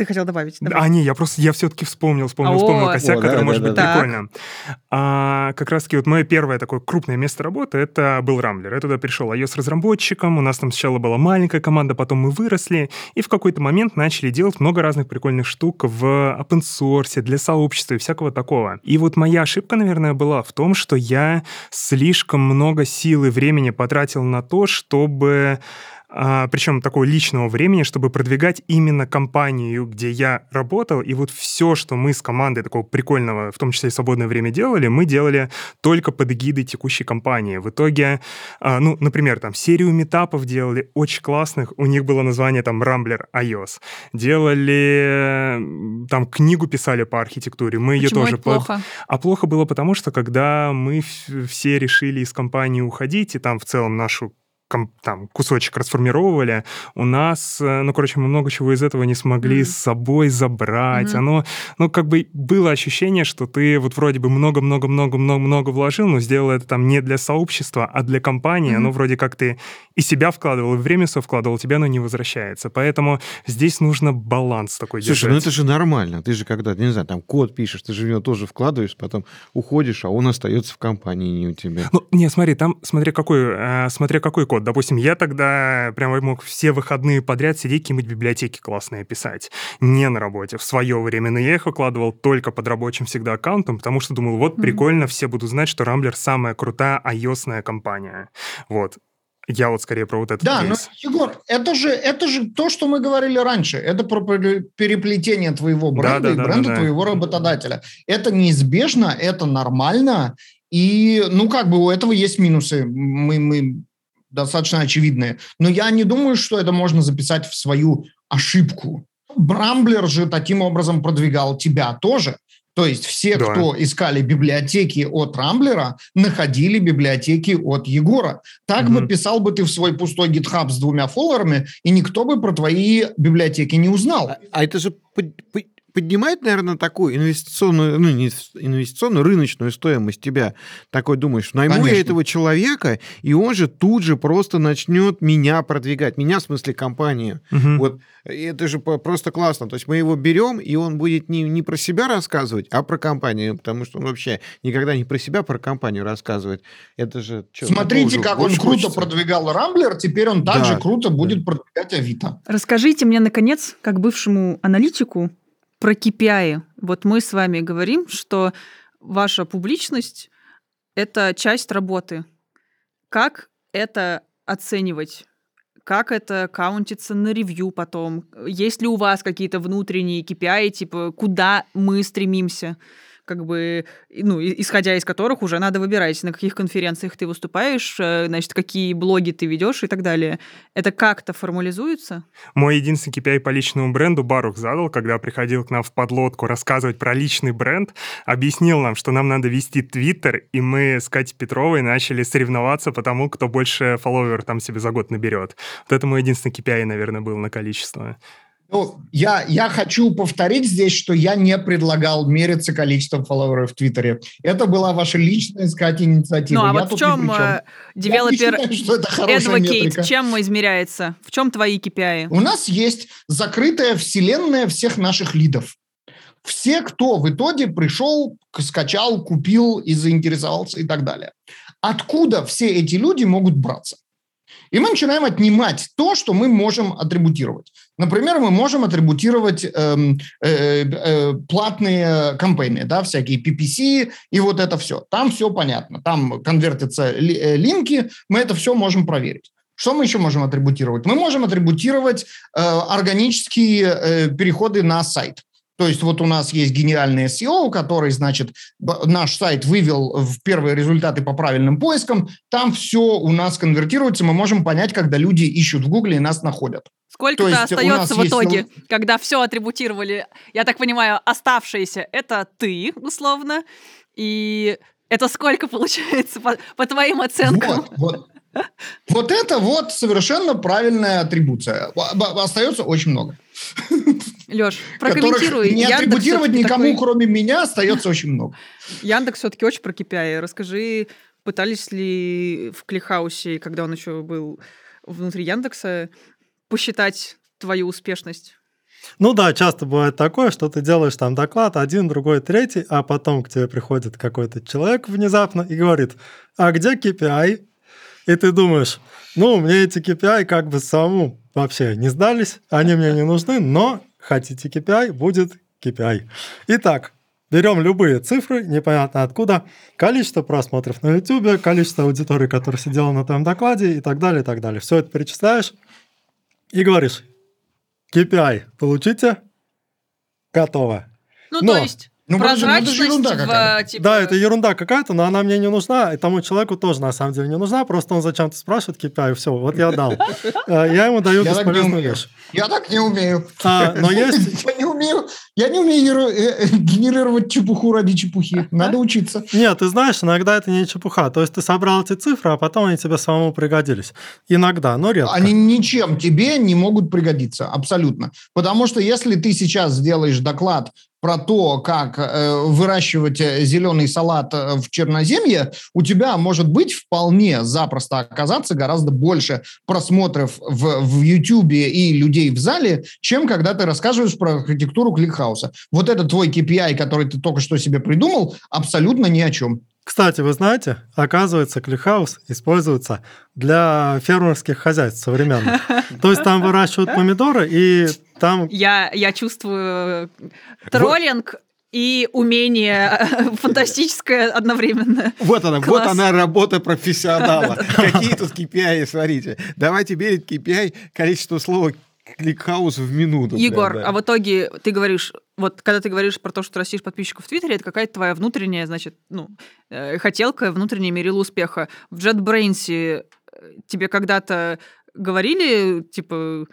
Ты хотел добавить? Давай. А, не, я просто, я все-таки вспомнил, вспомнил, О. вспомнил косяк, О, который да, может да, быть да. прикольно. А, как раз-таки вот мое первое такое крупное место работы, это был Рамблер. Я туда пришел iOS-разработчиком, у нас там сначала была маленькая команда, потом мы выросли, и в какой-то момент начали делать много разных прикольных штук в open source, для сообщества и всякого такого. И вот моя ошибка, наверное, была в том, что я слишком много сил и времени потратил на то, чтобы а, причем такого личного времени, чтобы продвигать именно компанию, где я работал, и вот все, что мы с командой такого прикольного, в том числе и свободное время делали, мы делали только под эгидой текущей компании. В итоге, а, ну, например, там серию метапов делали очень классных, у них было название там Rambler iOS. Делали, там книгу писали по архитектуре, мы ее Почему тоже это под- плохо? а плохо было потому, что когда мы все решили из компании уходить, и там в целом нашу там, кусочек расформировали, у нас, э, ну, короче, мы много чего из этого не смогли Мгм. с собой забрать. Мгм. Оно, ну, как бы было ощущение, что ты вот вроде бы много-много-много-много-много вложил, но сделал это там не для сообщества, а для компании. Мгм. Оно вроде как ты и себя вкладывал, и время свое вкладывал, тебе оно не возвращается. Поэтому здесь нужно баланс такой Слушай, ну держать. это же нормально. Ты же когда, не знаю, там код пишешь, ты же в него тоже вкладываешь, потом уходишь, а он остается в компании, не у тебя. Ну, не, смотри, там, смотри, какой, э, смотря какой код. Допустим, я тогда прямо мог все выходные подряд сидеть какие-нибудь библиотеки классные писать. Не на работе, в свое время. Но я их укладывал только под рабочим всегда аккаунтом, потому что думал, вот Мгм. прикольно, все будут знать, что Рамблер самая крутая ios компания. Вот. Я вот скорее про вот это. Да, но, Егор, это же, это же то, что мы говорили раньше. Это про пере- переплетение твоего бренда Да, да, и да, бренда да, да. твоего работодателя. Это неизбежно, это нормально. И, ну, как бы у этого есть минусы. Мы, мы достаточно очевидные. Но я не думаю, что это можно записать в свою ошибку. Брамблер же таким образом продвигал тебя тоже. То есть все, Да. кто искали библиотеки от Рамблера, находили библиотеки от Егора. Так бы Мгм. писал бы ты в свой пустой GitHub с двумя фоллерами, и никто бы про твои библиотеки не узнал. А, а это же поднимает, наверное, такую инвестиционную, ну, не инвестиционную, рыночную стоимость тебя. Такой думаешь, найму Конечно. я этого человека, и он же тут же просто начнет меня продвигать. Меня, в смысле, компанию. Угу. Вот это же просто классно. То есть мы его берем, и он будет не, не про себя рассказывать, а про компанию, потому что он вообще никогда не про себя, а про компанию рассказывает. Это же... Что, Смотрите, как он круто хочется. продвигал Рамблер, теперь он также да, круто да. будет продвигать Авито. Расскажите мне, наконец, как бывшему аналитику, про KPI. Вот мы с вами говорим, что ваша публичность — это часть работы. Как это оценивать? Как это каунтится на ревью потом? Есть ли у вас какие-то внутренние KPI, типа куда мы стремимся? Как бы, ну, исходя из которых уже надо выбирать, на каких конференциях ты выступаешь, э, значит, какие блоги ты ведешь и так далее. Это как-то формализуется? Мой единственный KPI по личному бренду Барух задал, когда приходил к нам в подлодку рассказывать про личный бренд, объяснил нам, что нам надо вести Твиттер, и мы с Катей Петровой начали соревноваться по тому, кто больше фолловеров там себе за год наберет. Вот это мой единственный KPI, наверное, был на количество. Ну, я, я хочу повторить здесь, что я не предлагал мериться количеством фолловеров в Твиттере. Это была ваша личная, сказать, инициатива. Ну, а я вот в чем девелопер advocate, чем измеряется? В чем твои KPI? У нас есть закрытая вселенная всех наших лидов. Все, кто в итоге пришел, скачал, купил и заинтересовался и так далее. Откуда все эти люди могут браться? И мы начинаем отнимать то, что мы можем атрибутировать. Например, мы можем атрибутировать э, э, э, платные кампейны, да, всякие PPC и вот это все. Там все понятно. Там конвертятся ли, э, линки, мы это все можем проверить. Что мы еще можем атрибутировать? Мы можем атрибутировать э, органические э, переходы на сайт. То есть вот у нас есть гениальный SEO, который, значит, наш сайт вывел в первые результаты по правильным поискам. Там все у нас конвертируется, мы можем понять, когда люди ищут в Гугле и нас находят. Сколько-то остается в итоге, есть... когда все атрибутировали. Я так понимаю, оставшиеся это ты, условно. И это сколько получается по, по твоим оценкам? Вот, вот. Вот это вот совершенно правильная атрибуция. Остается очень много. Леш, прокомментируй. Не атрибутировать никому, такой... кроме меня, остается очень много. Яндекс все-таки очень про KPI. Расскажи, пытались ли в Клихаусе, когда он еще был внутри Яндекса, посчитать твою успешность? Ну да, часто бывает такое, что ты делаешь там доклад, один, другой, третий, а потом к тебе приходит какой-то человек внезапно и говорит, а где KPI? И ты думаешь, ну, мне эти KPI как бы самому вообще не сдались, они мне не нужны, но хотите KPI, будет KPI. Итак, берем любые цифры, непонятно откуда, количество просмотров на YouTube, количество аудитории, которая сидела на твоем докладе и так далее, и так далее. Все это перечисляешь и говоришь, KPI получите, готово. Ну, но, то есть ну, Прозрачность ну, ерунда в, типа... Да, это ерунда какая-то, но она мне не нужна, и тому человеку тоже на самом деле не нужна, просто он зачем-то спрашивает KPI, все, вот я дал. Э, я ему даю бесполезную вещь. Я так не умею. А, но есть... Я не умею, я не умею э, генерировать чепуху ради чепухи. Надо учиться. Нет, ты знаешь, иногда это не чепуха. То есть ты собрал эти цифры, а потом они тебе самому пригодились. Иногда, но редко. Они ничем тебе не могут пригодиться, абсолютно. Потому что если ты сейчас сделаешь доклад про то, как э, выращивать э, зеленый салат э, в Черноземье, у тебя может быть вполне запросто оказаться гораздо больше просмотров в, в YouTube и людей в зале, чем когда ты рассказываешь про архитектуру ClickHouse а. Вот это твой KPI, который ты только что себе придумал, абсолютно ни о чем. Кстати, вы знаете, оказывается, ClickHouse используется для фермерских хозяйств современных. То есть там выращивают помидоры, и там... Я, я чувствую троллинг и умение фантастическое одновременно. Вот она, Класс. вот она работа профессионала. Какие тут KPI, смотрите. Давайте мерить KPI количество слова ClickHouse в минуту. Егор, прям, да. а в итоге ты говоришь, вот когда ты говоришь про то, что растишь подписчиков в Твиттере, это какая-то твоя внутренняя, значит, ну, э, хотелка, внутренняя мерила успеха. В JetBrains э, тебе когда-то говорили, типа,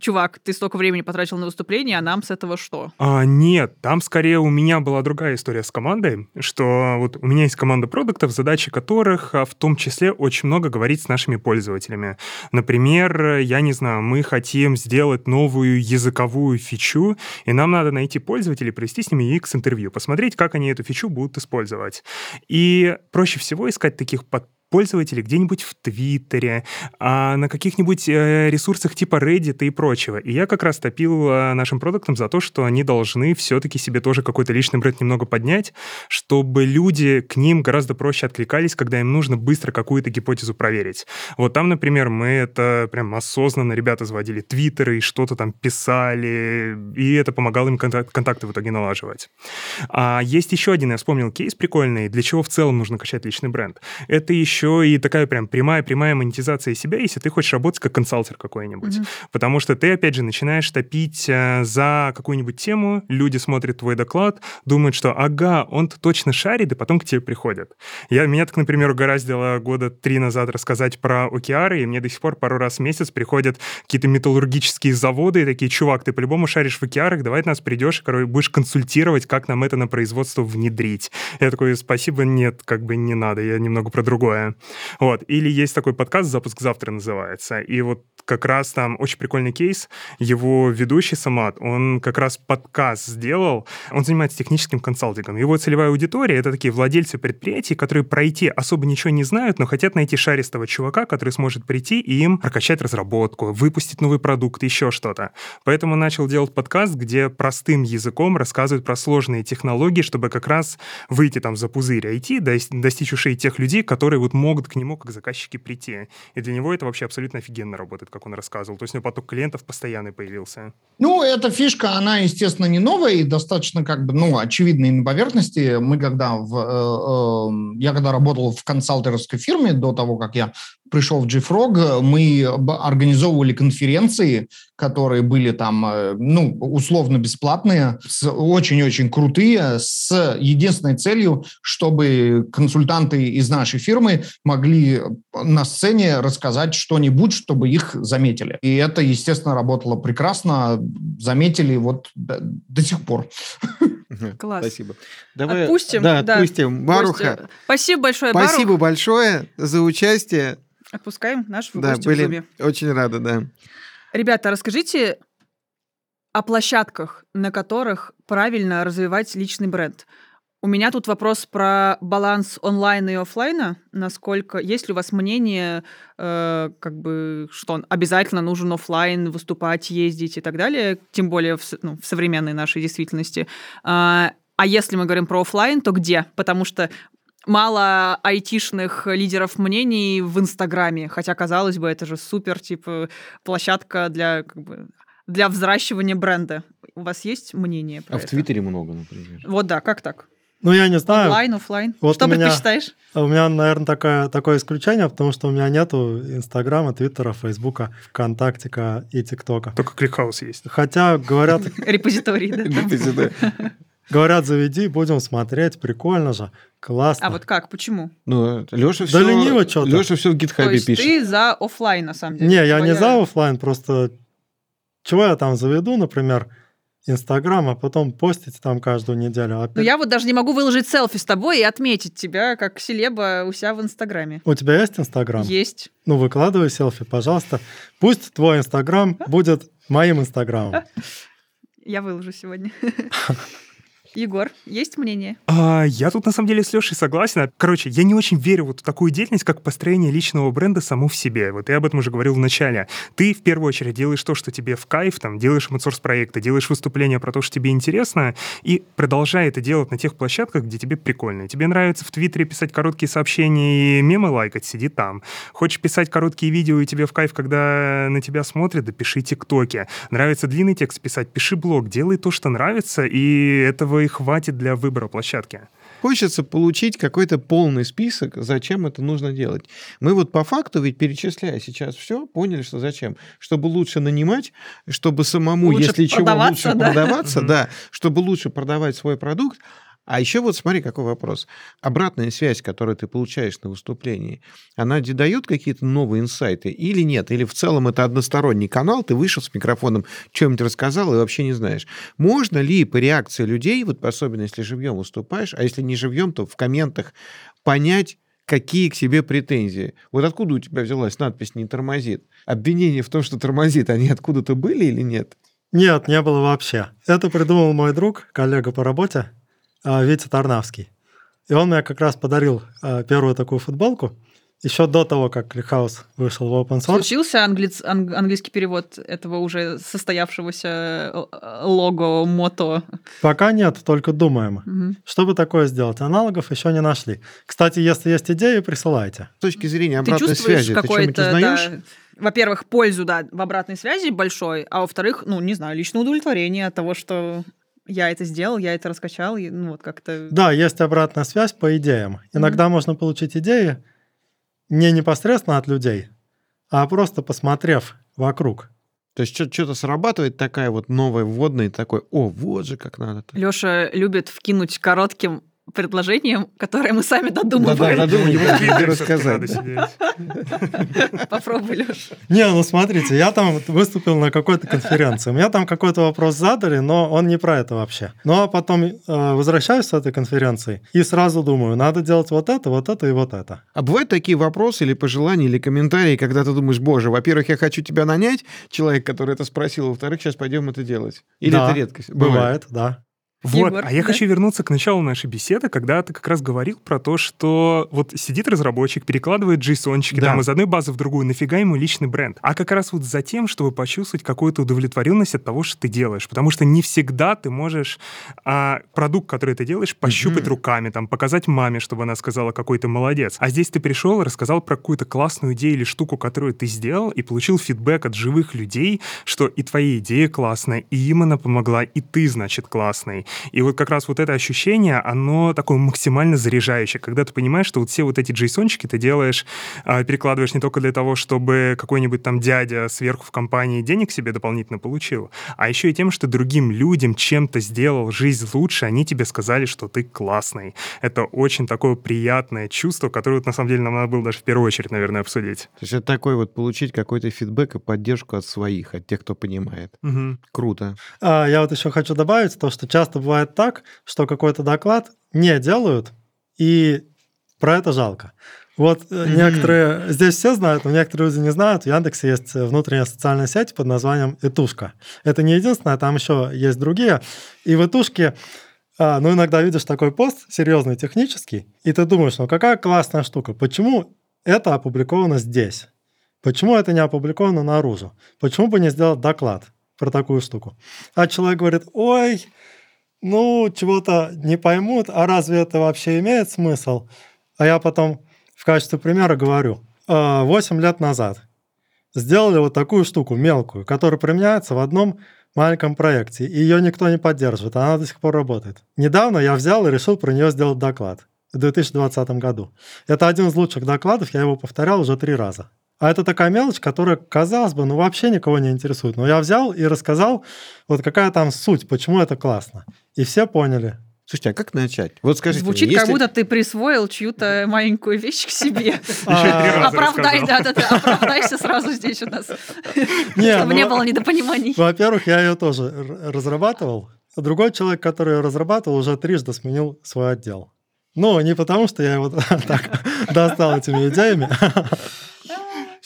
чувак, ты столько времени потратил на выступление, а нам с этого что? А, нет, там скорее у меня была другая история с командой, что вот у меня есть команда продуктов, задачи которых а, в том числе очень много говорить с нашими пользователями. Например, я не знаю, мы хотим сделать новую языковую фичу, и нам надо найти пользователей, провести с ними UX-интервью, посмотреть, как они эту фичу будут использовать. И проще всего искать таких под пользователей где-нибудь в Твиттере, а на каких-нибудь э, ресурсах типа Reddit и прочего. И я как раз топил э, нашим продуктам за то, что они должны все-таки себе тоже какой-то личный бренд немного поднять, чтобы люди к ним гораздо проще откликались, когда им нужно быстро какую-то гипотезу проверить. Вот там, например, мы это прям осознанно ребята заводили твиттеры и что-то там писали, и это помогало им контакт, контакты в итоге налаживать. А есть еще один, я вспомнил кейс прикольный, для чего в целом нужно качать личный бренд. Это еще еще и такая прям прямая-прямая монетизация себя, если ты хочешь работать как консалтер какой-нибудь. Mm-hmm. Потому что ты, опять же, начинаешь топить э, за какую-нибудь тему, люди смотрят твой доклад, думают, что ага, он-то точно шарит, и потом к тебе приходят. Я, меня так, например, угораздило года три назад рассказать про океары, и мне до сих пор пару раз в месяц приходят какие-то металлургические заводы и такие, чувак, ты по-любому шаришь в океарах, давай ты нас придешь короче, будешь консультировать, как нам это на производство внедрить. Я такой, спасибо, нет, как бы не надо, я немного про другое. Вот. Или есть такой подкаст «Запуск завтра» называется. И вот как раз там очень прикольный кейс. Его ведущий Самат, он как раз подкаст сделал. Он занимается техническим консалтингом. Его целевая аудитория — это такие владельцы предприятий, которые пройти особо ничего не знают, но хотят найти шаристого чувака, который сможет прийти и им прокачать разработку, выпустить новый продукт, еще что-то. Поэтому начал делать подкаст, где простым языком рассказывают про сложные технологии, чтобы как раз выйти там за пузырь IT, достичь ушей тех людей, которые вот могут к нему как заказчики прийти. И для него это вообще абсолютно офигенно работает, как он рассказывал. То есть у него поток клиентов постоянный появился. Ну, эта фишка, она, естественно, не новая и достаточно как бы, ну, очевидная на поверхности. Мы когда в... Э, э, я когда работал в консалтерской фирме до того, как я пришел в JFrog, мы организовывали конференции, которые были там, э, ну, условно бесплатные, очень-очень крутые, с единственной целью, чтобы консультанты из нашей фирмы могли на сцене рассказать что-нибудь, чтобы их заметили. И это, естественно, работало прекрасно, заметили вот до, до сих пор. Класс. Спасибо. Давай, отпустим. Да, отпустим. Да, Маруха. Спасибо большое, Спасибо Барух. большое за участие. Отпускаем наш да, гость были в Зуме. очень рады, да. Ребята, расскажите о площадках, на которых правильно развивать личный бренд. У меня тут вопрос про баланс онлайн и офлайна. Насколько есть ли у вас мнение, э, как бы, что он обязательно нужен офлайн, выступать, ездить и так далее, тем более в, ну, в современной нашей действительности. А, а если мы говорим про офлайн, то где? Потому что мало айтишных лидеров мнений в Инстаграме, хотя, казалось бы, это же супер, типа, площадка для, как бы, для взращивания бренда. У вас есть мнение про А это? в Твиттере много, например. Вот да, как так? Ну, я не знаю. Онлайн, офлайн. Вот Что у меня- предпочитаешь? У меня, наверное, такое, такое исключение, потому что у меня нету Инстаграма, Твиттера, Фейсбука, ВКонтактика и ТикТока. Только ClickHouse есть. Хотя говорят, Репозиторий, да? говорят, заведи, будем смотреть, прикольно же, классно. А вот как, почему? Ну, Леша Да все... лениво чё-то. Леша все в То GitHub е есть пишет. ты за офлайн на самом деле? Не, я не за оффлайн, просто чего я там заведу, например, Инстаграм, а потом постить там каждую неделю. Ну Опять... я вот даже не могу выложить селфи с тобой и отметить тебя как celeb а у себя в Инстаграме. У тебя есть Инстаграм? Есть. Ну, выкладывай селфи, пожалуйста. Пусть твой Инстаграм будет моим Инстаграмом. Я выложу сегодня. Егор, есть мнение? А, я тут на самом деле с Лешей согласен. Короче, я не очень верю вот в такую деятельность, как построение личного бренда саму в себе. Вот я об этом уже говорил в начале. Ты в первую очередь делаешь то, что тебе в кайф, там, делаешь open проекты, делаешь выступления про то, что тебе интересно, и продолжай это делать на тех площадках, где тебе прикольно. Тебе нравится в Твиттере писать короткие сообщения и мемы лайкать, сиди там. Хочешь писать короткие видео, и тебе в кайф, когда на тебя смотрят, да пиши тиктоки. Нравится длинный текст писать, пиши блог, делай то, что нравится, и этого и хватит для выбора площадки. Хочется получить какой-то полный список, зачем это нужно делать. Мы вот по факту, ведь перечисляя сейчас все, поняли, что зачем. Чтобы лучше нанимать, чтобы самому, Лучше если чего, лучше да. продаваться, да, чтобы лучше продавать свой продукт, А еще вот смотри, какой вопрос. Обратная связь, которую ты получаешь на выступлении, она тебе дает какие-то новые инсайты или нет? Или в целом это односторонний канал, ты вышел с микрофоном, что-нибудь рассказал и вообще не знаешь. Можно ли по реакции людей, вот особенно если живьем выступаешь, а если не живьем, то в комментах понять, какие к себе претензии. Вот откуда у тебя взялась надпись «не тормозит»? Обвинения в том, что тормозит, они откуда-то были или нет? Нет, не было вообще. Это придумал мой друг, коллега по работе, Витя Тарнавский. И он мне как раз подарил а, первую такую футболку, еще до того, как Кликхаус вышел в open source. Случился англи- ан- английский перевод этого уже состоявшегося э, лого, мото? Пока нет, только думаем. Мгм. Чтобы такое сделать, аналогов еще не нашли. Кстати, если есть идеи, присылайте. С точки зрения Ты обратной чувствуешь связи, ты что-нибудь узнаешь? да, во-первых, пользу, да, в обратной связи большой, а во-вторых, ну, не знаю, личное удовлетворение от того, что я это сделал, я это раскачал, и, ну, вот как-то... Да, есть обратная связь по идеям. Иногда можно получить идеи не непосредственно от людей, а просто посмотрев вокруг. То есть что-то срабатывает такая вот новая вводная, такой, о, вот же как надо. Лёша любит вкинуть коротким предложением, которое мы сами додумываем. Ему в Твиттере всё-таки рассказать. Попробуй, Лёша. Не, ну смотрите, я там выступил на какой-то конференции. Меня там какой-то вопрос задали, но он не про это вообще. Ну а потом э, возвращаюсь с этой конференции и сразу думаю, надо делать вот это, вот это и вот это. А бывают такие вопросы или пожелания, или комментарии, когда ты думаешь, боже, во-первых, я хочу тебя нанять, человек, который это спросил, во-вторых, сейчас пойдем это делать. Или Да, это редкость? Бывает, да. Вот, Егор, а я да? хочу вернуться к началу нашей беседы, когда ты как раз говорил про то, что вот сидит разработчик, перекладывает джейсончики Да. там из одной базы в другую, нафига ему личный бренд? А как раз вот за тем, чтобы почувствовать какую-то удовлетворенность от того, что ты делаешь. Потому что не всегда ты можешь а, продукт, который ты делаешь, пощупать Мгм. руками, там, показать маме, чтобы она сказала, какой ты молодец. А здесь ты пришел рассказал про какую-то классную идею или штуку, которую ты сделал, и получил фидбэк от живых людей, что и твоя идея классная, и им она помогла, и ты, значит, классный. И вот как раз вот это ощущение, оно такое максимально заряжающее, когда ты понимаешь, что вот все вот эти джейсончики ты делаешь, а, перекладываешь не только для того, чтобы какой-нибудь там дядя сверху в компании денег себе дополнительно получил, а еще и тем, что другим людям чем-то сделал жизнь лучше, они тебе сказали, что ты классный. Это очень такое приятное чувство, которое вот на самом деле нам надо было даже в первую очередь, наверное, обсудить. То есть это такой вот получить какой-то фидбэк и поддержку от своих, от тех, кто понимает. Мгм. Круто. А, я вот еще хочу добавить то, что часто бывает так, что какой-то доклад не делают, и про это жалко. Вот Мгм. некоторые, здесь все знают, но некоторые люди не знают, в Яндексе есть э, внутренняя социальная сеть под названием «Этушка». Это не единственное, там еще есть другие. И в «Этушке» а, ну, иногда видишь такой пост серьезный, технический, и ты думаешь, ну какая классная штука, почему это опубликовано здесь? Почему это не опубликовано наружу? Почему бы не сделать доклад про такую штуку? А человек говорит, ой, ну, чего-то не поймут, а разве это вообще имеет смысл? А я потом в качестве примера говорю, 8 лет назад сделали вот такую штуку мелкую, которая применяется в одном маленьком проекте, и ее никто не поддерживает, она до сих пор работает. Недавно я взял и решил про нее сделать доклад в 2020 году. Это один из лучших докладов, я его повторял уже три раза. А это такая мелочь, которая, казалось бы, ну вообще никого не интересует. Но я взял и рассказал, вот какая там суть, почему это классно. И все поняли. Слушайте, а как начать? Вот скажите Звучит, мне, как если- будто ты присвоил чью-то маленькую вещь к себе. Раза Оправдай, рассказал. да-да-да, оправдайся сразу здесь у нас. Не, Чтобы ну, не было недопониманий. Во-первых, я ее тоже разрабатывал. Другой человек, который ее разрабатывал, уже трижды сменил свой отдел. Ну, не потому, что я его так достал этими идеями.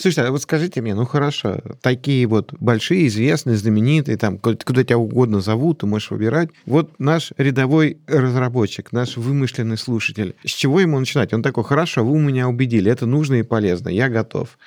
Слушайте, а вот скажите мне, ну хорошо, такие вот большие, известные, знаменитые, там, ку- куда тебя угодно зовут, ты можешь выбирать. Вот наш рядовой разработчик, наш вымышленный слушатель, с чего ему начинать? Он такой, хорошо, вы меня убедили, это нужно и полезно, я готов.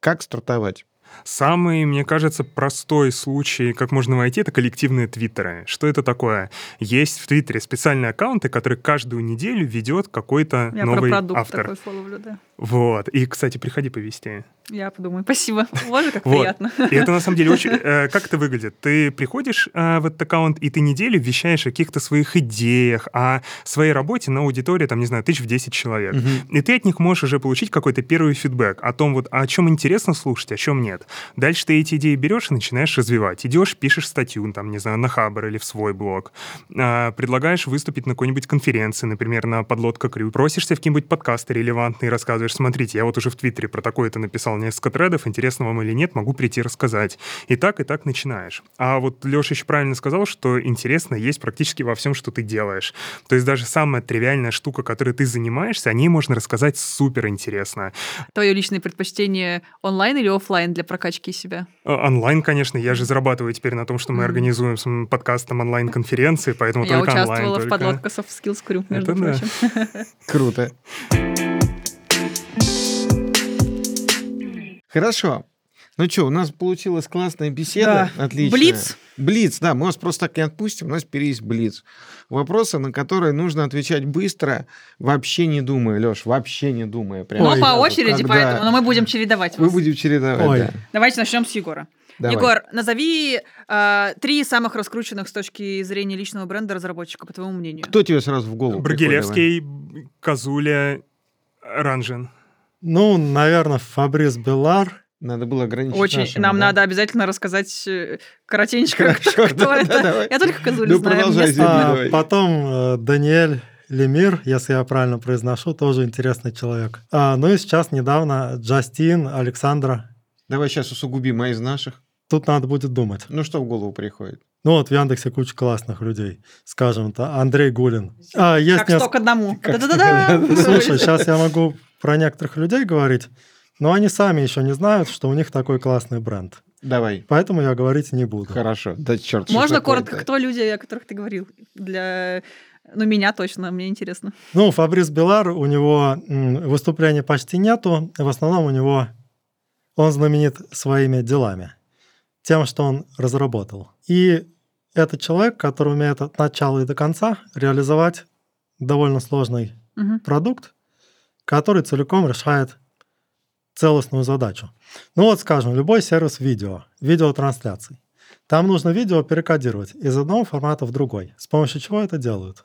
Как стартовать? Самый, мне кажется, простой случай, как можно войти, это коллективные твиттеры. Что это такое? Есть в Твиттере специальные аккаунты, которые каждую неделю ведет какой-то Я про новый продукт автор. такой фоловлю, да. Вот. И, кстати, приходи повести. Я подумаю, спасибо. Боже, как Вот. приятно. И это на самом деле очень... э, Как это выглядит? Ты приходишь э, в этот аккаунт, и ты неделю вещаешь о каких-то своих идеях, о своей работе на аудитории, там, не знаю, тысяч в 10 человек. И ты от них можешь уже получить какой-то первый фидбэк о том, вот, о чем интересно слушать, о чем нет. Дальше ты эти идеи берешь и начинаешь развивать. Идешь, пишешь статью, там, не знаю, на Хабр или в свой блог. А, Предлагаешь выступить на какой-нибудь конференции, например, на подлодка Крю. Просишься в какие-нибудь подкасты релевантные, рассказываешь, смотрите, я вот уже в Твиттере про такое-то написал несколько тредов, интересно вам или нет, могу прийти рассказать. И так, и так начинаешь. А вот Леша еще правильно сказал, что интересно есть практически во всем, что ты делаешь. То есть даже самая тривиальная штука, которой ты занимаешься, о ней можно рассказать супер интересно. Твое личное предпочтение онлайн или оффлайн для прокачки себя? Э, Онлайн, конечно, я же зарабатываю теперь на том, что мы Мгм. организуем с подкастом онлайн-конференции, поэтому Я только онлайн. участвовала в только. подлодка Soft Skills Crew, между Это да. прочим. Круто. Хорошо. Ну что, у нас получилась классная беседа. Да. Отлично. Блиц. Блиц, да, мы вас просто так не отпустим, у нас теперь есть блиц. Вопросы, на которые нужно отвечать быстро, вообще не думая, Леш, вообще не думая. Прямо Но Ой, по очереди, когда поэтому, но мы будем чередовать Мы вас. будем чередовать, Ой. да. Давайте начнем с Егора. Давай. Егор, назови э, три самых раскрученных с точки зрения личного бренда разработчика, по твоему мнению. Кто тебе сразу в голову приходит? Брагилевский, Козуля, Ранжин. Ну, наверное, Фабрис Белар. Надо было ограничить Очень. нашими, Нам да? надо обязательно рассказать э, коротенько, Хорошо, кто да, это. да, давай. Я только Козулю Ну, знаю. продолжай. А, потом э, Даниэль Лемир, если я правильно произношу, тоже интересный человек. А, ну и сейчас недавно Джастин, Александра. Давай сейчас усугубим, а из наших? Тут надо будет думать. Ну, что в голову приходит? Ну вот в Яндексе куча классных людей, скажем то Андрей Гулин. А, есть Как неск- сто к одному. Как Да-да-да. Слушай, сейчас я могу про некоторых людей говорить, но они сами еще не знают, что у них такой классный бренд. Давай. Поэтому я говорить не буду. Хорошо. Да черт. Можно коротко, кто люди, о которых ты говорил? Для... Ну, меня точно, мне интересно. Ну, Фабрис Белар, у него выступлений почти нету. В основном у него он знаменит своими делами, тем, что он разработал. И это человек, который умеет от начала и до конца реализовать довольно сложный Мгм. продукт, который целиком решает целостную задачу. Ну вот, скажем, любой сервис видео, видеотрансляций. Там нужно видео перекодировать из одного формата в другой. С помощью чего это делают?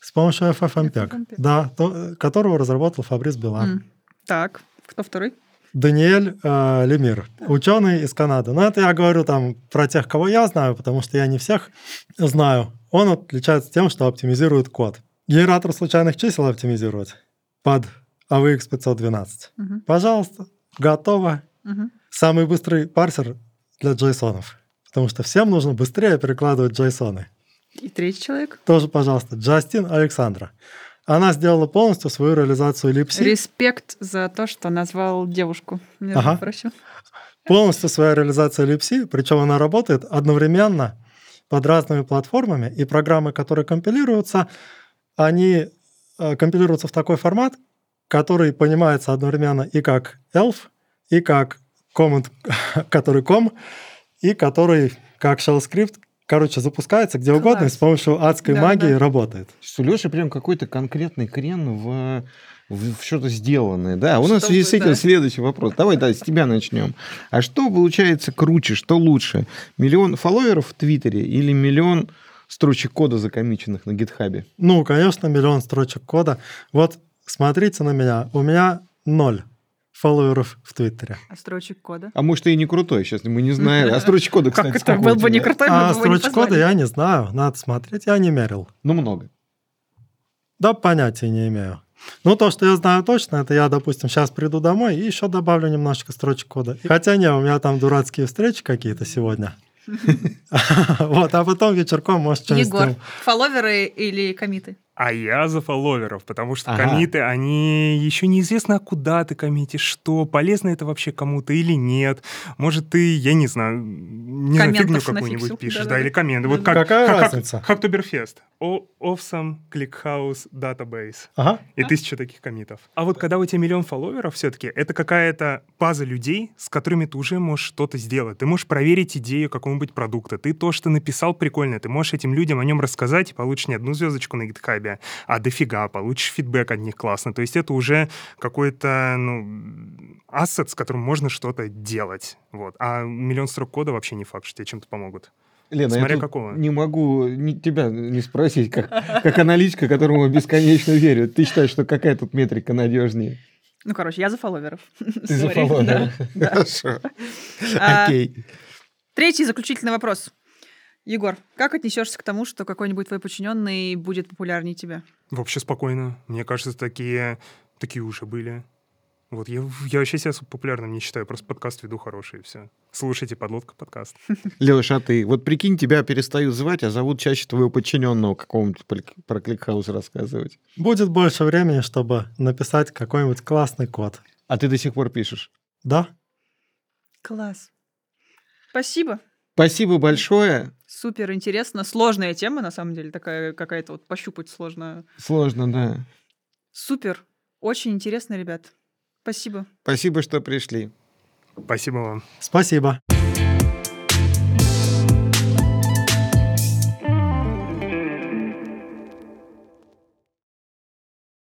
С помощью FFmpeg, FFmpeg. да, то- которого разработал Фабрис Белар. М. Так, кто второй? Даниэль э, Лемир, ученый из Канады. Но это я говорю там про тех, кого я знаю, потому что я не всех знаю. Он отличается тем, что оптимизирует код. Генератор случайных чисел оптимизирует под AVX 512. Мгм. Пожалуйста, готово. Мгм. Самый быстрый парсер для джейсонов. Потому что всем нужно быстрее перекладывать джейсоны. И третий человек? Тоже, пожалуйста, Джастин Александра. Она сделала полностью свою реализацию липси. Респект за то, что назвал девушку. Между Ага. прочим. полностью своя реализация липси, причем она работает одновременно под разными платформами, и программы, которые компилируются, они э, компилируются в такой формат, который понимается одновременно и как elf, и как command, который com, и который как shell скрипт, короче, запускается где угодно и Класс. с помощью адской Да, магии да. работает. У Леши прям какой-то конкретный крен в, в, в что-то сделанное. Да, у нас в связи с этим да. следующий вопрос. Давай, да, с тебя начнем. А что получается круче, что лучше? Миллион фолловеров в Твиттере или миллион строчек кода закомиченных на гитхабе? Ну, конечно, миллион строчек кода. Вот смотрите на меня, у меня ноль фолловеров в Твиттере. А строчек кода? А может, и не крутой, сейчас мы не знаем. А строчек кода, кстати, Как это? Был бы не крутой, А строчек кода я не знаю, надо смотреть, я не мерил. Ну, много. Да, понятия не имею. Ну, то, что я знаю точно, это я, допустим, сейчас приду домой и еще добавлю немножечко строчек кода. Хотя не, у меня там дурацкие встречи какие-то сегодня. Вот, а потом вечерком, может, что-нибудь... Егор, фолловеры или комиты? А я за фолловеров, потому что Ага. комиты, они еще неизвестно, а куда ты коммитишь, что, полезно это вообще кому-то или нет. Может, ты, я не знаю, не знаю, фигню какую-нибудь пишешь, Да-да-да. да, или комменты. Вот как, Какая как, разница? как. О- Awesome ClickHouse Database. Ага. И тысяча таких комитов. А вот когда у тебя миллион фолловеров, все-таки это какая-то база людей, с которыми ты уже можешь что-то сделать. Ты можешь проверить идею какого-нибудь продукта. Ты то, что написал, прикольно. Ты можешь этим людям о нем рассказать и получишь не одну звездочку на гитхабе, а дофига. Получишь фидбэк от них классно. То есть это уже какой-то, ну, ассет, с которым можно что-то делать. Вот. А миллион строк кода вообще не факт, что тебе чем-то помогут. Лена, Смотря я какого. не могу ни- тебя не спросить, как, как аналитика, которому бесконечно верю. Ты считаешь, что какая тут метрика надежнее? Ну, короче, я за фолловеров. Ты за фолловеров. Хорошо. А, Окей. Третий заключительный вопрос. Егор, как отнесешься к тому, что какой-нибудь твой подчиненный будет популярнее тебя? Вообще спокойно. Мне кажется, такие, такие уже были. Вот я, я вообще себя популярным не считаю, просто подкаст веду хороший, и все. Слушайте подлодка подкаст. Леш, а ты? Вот прикинь, тебя перестают звать, а зовут чаще твоего подчиненного какого-нибудь про- про ClickHouse рассказывать. Будет больше времени, чтобы написать какой-нибудь классный код. А ты до сих пор пишешь. Да? Класс. Спасибо. Спасибо большое. Супер интересно. Сложная тема, на самом деле, такая какая-то вот пощупать сложно. Сложно, да. Супер. Очень интересно, ребят. Спасибо. Спасибо, что пришли. Спасибо вам. Спасибо.